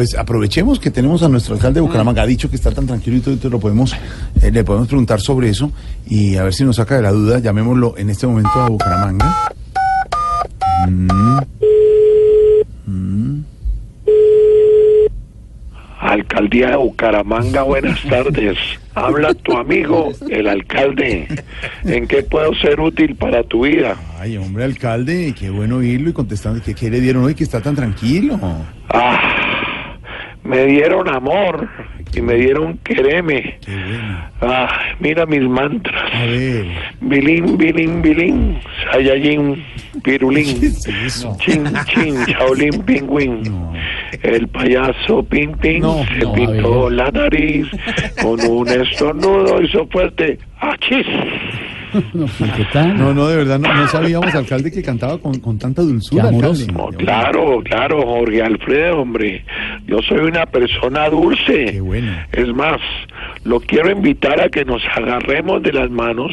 pues aprovechemos que tenemos a nuestro alcalde de Bucaramanga. Ha dicho que está tan tranquilo y todo, entonces lo podemos, eh, le podemos preguntar sobre eso y a ver si nos saca de la duda. Llamémoslo en este momento a Bucaramanga. Mm. Mm. Alcaldía de Bucaramanga, buenas tardes. Habla tu amigo, el alcalde. ¿En qué puedo ser útil para tu vida? Ay, hombre, alcalde, qué bueno oírlo y contestando que qué le dieron hoy que está tan tranquilo. Ah, me dieron amor y me dieron quereme. Ah, mira mis mantras. A ver. Bilín, bilín, bilín, Saiyajin, pirulín, chin, chin, Shaolin, pingüín. No. El payaso Ping Ping No, se no, pintó la nariz con un estornudo, hizo fuerte. ¡Achis! ¿Qué tal? No, no, de verdad, no, no sabíamos, alcalde, que cantaba con, con tanta dulzura. Amoroso. No, claro, claro, Jorge Alfredo, hombre. Yo soy una persona dulce. Qué bueno. Es más, lo quiero invitar a que nos agarremos de las manos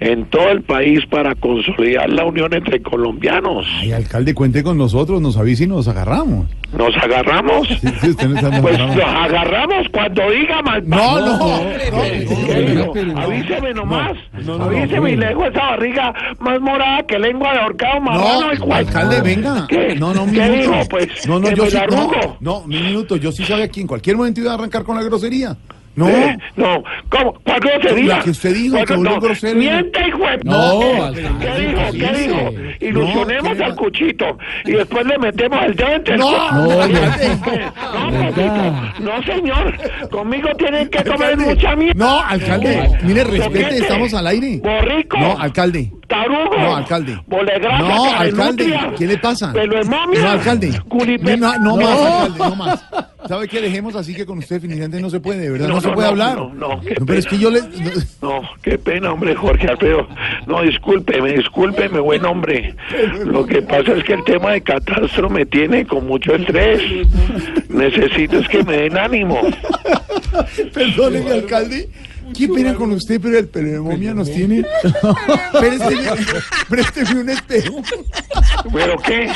en todo el país para consolidar la unión entre colombianos. Ay, alcalde, cuente con nosotros, nos avisa y nos agarramos. ¿Nos agarramos? Sí, sí, usted no está- nos Pues agarramos. nos agarramos cuando diga más. No, no. Avíseme nomás. no, no, Avíseme y le dejo esa barriga más morada que lengua de ahorcado marrano. No, de- alcalde, venga. ¿Qué? No, no, ¿Qué minuto. dijo, pues? No, no, ¿Que yo sí. No, arrugo? no, un minuto. Yo sí sabía que en cualquier momento iba a arrancar con la grosería. No. Eh, No, ¿cómo? ¿Cuál grosería? La que usted dijo, ¿Cuál que no, grosero. Miente, hijo de- No, ¿Qué? alcalde, ¿Qué dijo? ¿Qué dijo? Ilusionemos No, ¿qué al cuchito y después le metemos el dedo entre el No, no. No, no, señor. Conmigo tienen que comer Alcalde. mucha mierda. No, alcalde, mire, respete, estamos al aire. Borrico. No, alcalde. Tarugo. No, alcalde. Bolegrasa. No, alcalde, ¿qué le pasa? Pelo de momia. No, alcalde. Culipe- No, no más, alcalde, no más. ¿Sabe qué? Dejemos así que con usted definitivamente no se puede, de verdad, no, No, se puede hablar. no, no, qué pero es que yo le... No, qué pena, hombre, Jorge Alfredo. No, discúlpeme, discúlpeme, buen hombre. Lo que pasa es que el tema de catastro me tiene con mucho estrés. Necesito es que me den ánimo. Perdóneme, alcalde. Qué pena con usted, pero el pelo de momia nos tiene... Présteme, présteme un espejo. ¿Pero qué?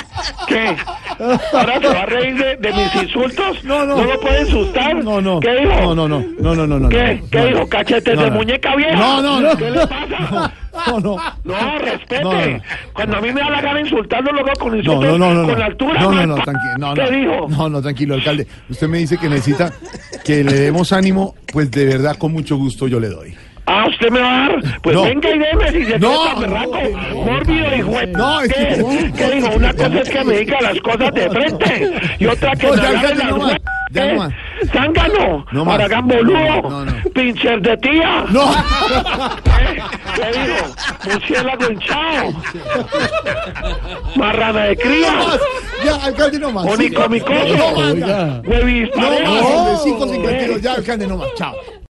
¿Qué? ¿Ahora se va a reír de, de mis insultos? No, no. ¿No lo puede insultar? No, no. ¿Qué dijo? No, no, no, no, no, no, no. ¿Qué? no, ¿Qué dijo? ¿Cachetes No, de muñeca vieja? No, no, no. ¿Qué le pasa? No, no. No, respete. Cuando a mí me da la gana insultarlo, lo hago con insultos no, no, no. con no. altura. No, no, no, tranquilo. No, ¿Qué dijo? No, no, tranquilo, alcalde. Usted me dice que necesita que le demos ánimo, pues de verdad, con mucho gusto yo le doy. Ah, ¿usted me va a dar? Pues No. venga y deme si se No, no, tan berraco, no, mórbido y juez. No, es ¿Qué? que- ¿Qué dijo? Una cosa es que me diga las cosas de frente y otra que No, me ya, alcalde, las no más. hue- Ya, ¿Qué? no más. Zángano, No más. Aragán boludo, No, no. pincher de tía. ¡No! ¿Qué? ¿Qué dijo? Murciélago hinchado. Marrana de cría. Ya, alcalde, no más. Onicomicoso. No más. Oiga. Huevis No parejo. hombre, cinco, cincuenta y dos. Ya, alcalde, no más. Chao.